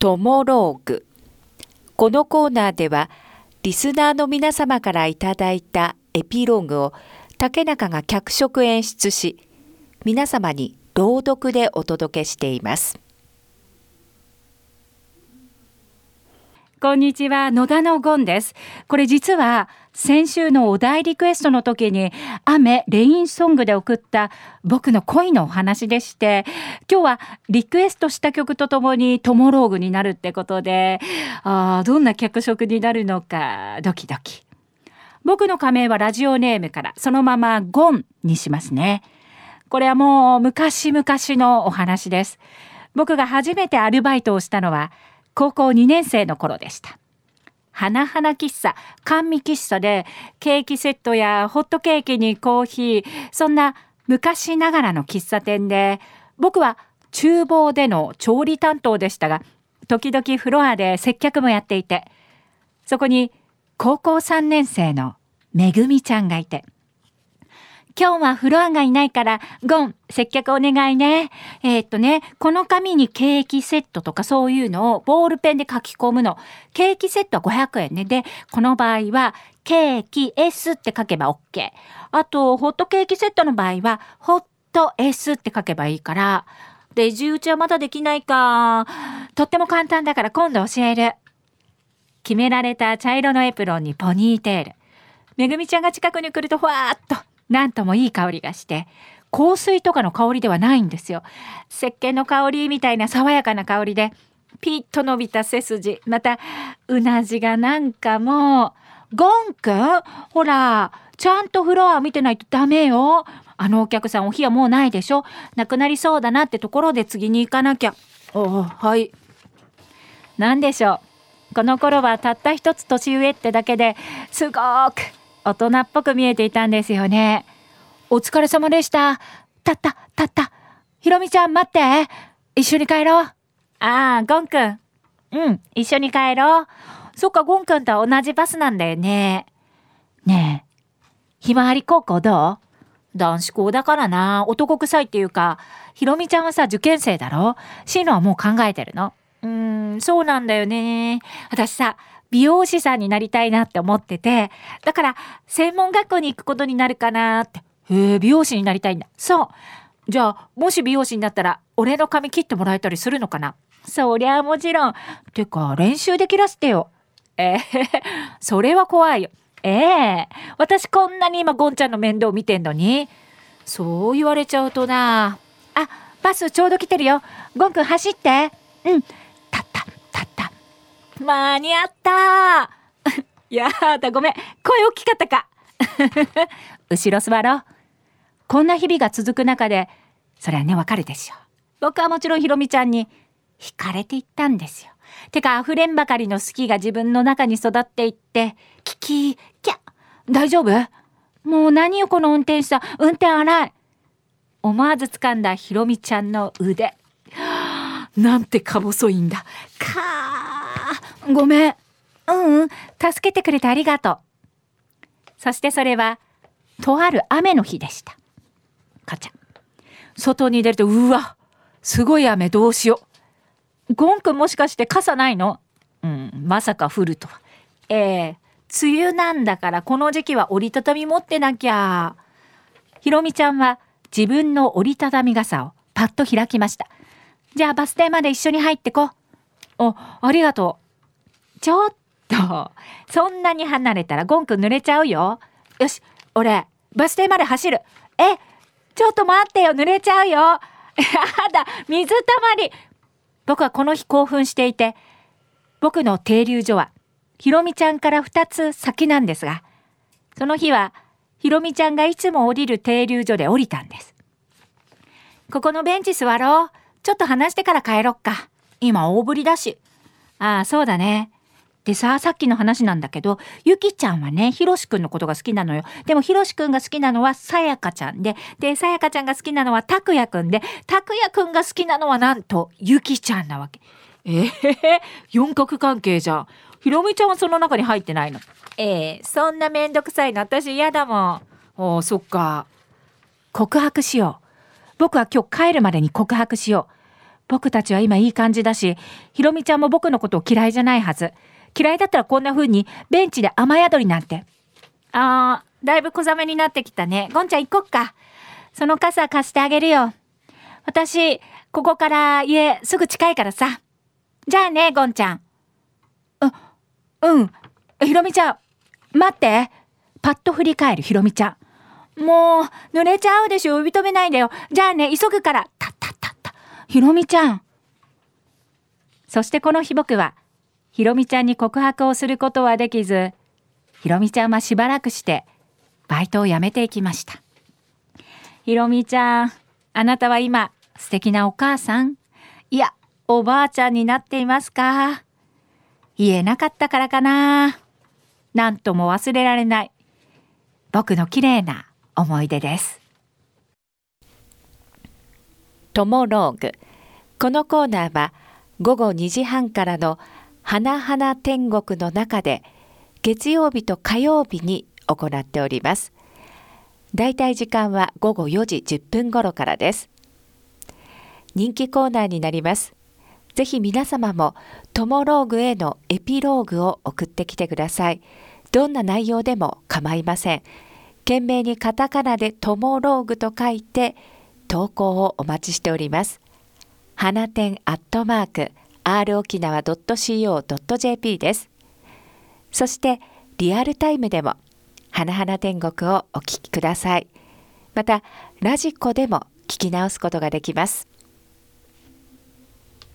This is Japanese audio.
トモローグ。このコーナーではリスナーの皆様からいただいたエピローグを竹中が脚色演出し皆様に朗読でお届けしています。こんにちは野田のゴンです。これ実は先週のお題リクエストの時に雨レインソングで送った僕の恋のお話でして今日はリクエストした曲とともにトモローグになるってことであどんな脚色になるのかドキドキ。僕の仮名はラジオネームからそのままゴンにしますね。これはもう昔々のお話です。僕が初めてアルバイトをしたのは高校2年生の頃でした。花々喫茶甘味喫茶でケーキセットやホットケーキにコーヒーそんな昔ながらの喫茶店で僕は厨房での調理担当でしたが時々フロアで接客もやっていてそこに高校3年生のめぐみちゃんがいて今日はフロアがいないから、ゴン、接客お願いね。えー、っとね、この紙にケーキセットとかそういうのをボールペンで書き込むの。ケーキセットは500円ね。で、この場合は、ケーキ S って書けば OK。あと、ホットケーキセットの場合は、ホット S って書けばいいから、レジ打ちはまだできないか。とっても簡単だから今度教える。決められた茶色のエプロンにポニーテール。めぐみちゃんが近くに来るとふわーっとなんともいい香りがして香水とかの香りではないんですよ。石鹸の香りみたいな爽やかな香りでピッと伸びた背筋またうなじがなんかもうゴンくん？ほらちゃんとフロア見てないとダメよ。あのお客さんお日はもうないでしょ。なくなりそうだなってところで次に行かなきゃ。おはい。何でしょう。この頃はたった一つ年上ってだけですごく大人っぽく見えていたんですよね。お疲れ様でした。たった、たった。ひろみちゃん待って。一緒に帰ろう。ああ、ゴンくん。うん、一緒に帰ろう。そっか、ゴンくんとは同じバスなんだよね。ねえ、ひまわり高校どう？男子校だからな。男臭いっていうか、ひろみちゃんはさ、受験生だろ？進路はもう考えてるの？うーん、そうなんだよね。私さ、美容師さんになりたいなって思ってて、だから専門学校に行くことになるかなって。へえ、美容師になりたいんだ。そう。じゃあ、もし美容師になったら、俺の髪切ってもらえたりするのかな？そりゃもちろん。てか、練習できらせてよ。えー、それは怖いよ。ええー、私こんなに今ゴンちゃんの面倒見てんのに。そう言われちゃうとな。あ、バスちょうど来てるよ。ゴンくん走って。うん。間に合った やだ、ごめん。声大きかったか。後ろ座ろう。こんな日々が続く中で、それはね、わかるでしょう。僕はもちろんひろみちゃんに惹かれていったんですよ。てか、溢れんばかりの好きが自分の中に育っていって、キキ、キャ大丈夫？もう何よこの運転手さん、運転荒い。思わず掴んだひろみちゃんの腕。なんてか細いんだ。かーごめん。うんうん、助けてくれてありがとう。そしてそれは、とある雨の日でした。かちゃん。外に出ると、うわ、すごい雨どうしよう。ゴンくんもしかして傘ないの？うん、まさか降るとは。ええー、梅雨なんだからこの時期は折りたたみ持ってなきゃ。ひろみちゃんは自分の折りたたみ傘をパッと開きました。じゃあバス停まで一緒に入ってこ。あ、ありがとう。ちょっと、そんなに離れたらゴンくん濡れちゃうよ。よし、俺、バス停まで走る。え、ちょっと待ってよ、濡れちゃうよ。やだ、水たまり。僕はこの日興奮していて、僕の停留所は、ひろみちゃんから2つ先なんですが、その日は、ひろみちゃんがいつも降りる停留所で降りたんです。ここのベンチ座ろう。ちょっと話してから帰ろっか。今大ぶりだし。ああ、そうだね。でさ、さっきの話なんだけど、ゆきちゃんはね、ひろしくんのことが好きなのよ。でもひろしくんが好きなのはさやかちゃんで、で、さやかちゃんが好きなのはたくやくんで、たくやくんが好きなのはなんと、ゆきちゃんなわけ。えー、四角関係じゃん。ひろみちゃんはその中に入ってないの？えー、そんなめんどくさいの私嫌だもん。おお、そっか。告白しよう。僕は今日帰るまでに告白しよう。僕たちは今いい感じだし、ひろみちゃんも僕のことを嫌いじゃないはず。嫌いだったらこんな風にベンチで雨宿りなんて。あー、だいぶ小雨になってきたね。ゴンちゃん行こっか。その傘貸してあげるよ。私、ここから家すぐ近いからさ。じゃあね、ゴンちゃん。う、うん。ひろみちゃん、待って。パッと振り返るひろみちゃん。もう、濡れちゃうでしょ。呼び止めないでよ。じゃあね、急ぐから。たったったった。ひろみちゃん。そしてこの日僕は、ひろみちゃんに告白をすることはできず、ひろみちゃんはしばらくして、バイトを辞めていきました。ひろみちゃん、あなたは今、素敵なお母さん？いや、おばあちゃんになっていますか？言えなかったからかな？なんとも忘れられない。僕の綺麗な思い出です。トモローグ。このコーナーは午後2時半からの花々天国の中で月曜日と火曜日に行っております。だいたい時間は午後4時10分頃からです。人気コーナーになります。ぜひ皆様もトモローグへのエピローグを送ってきてください。どんな内容でも構いません。懸命にカタカナでトモローグと書いて投稿をお待ちしております。花店アットマーク r 沖縄 .co.jp です。そしてリアルタイムでも花々天国をお聞きください。またラジコでも聞き直すことができます。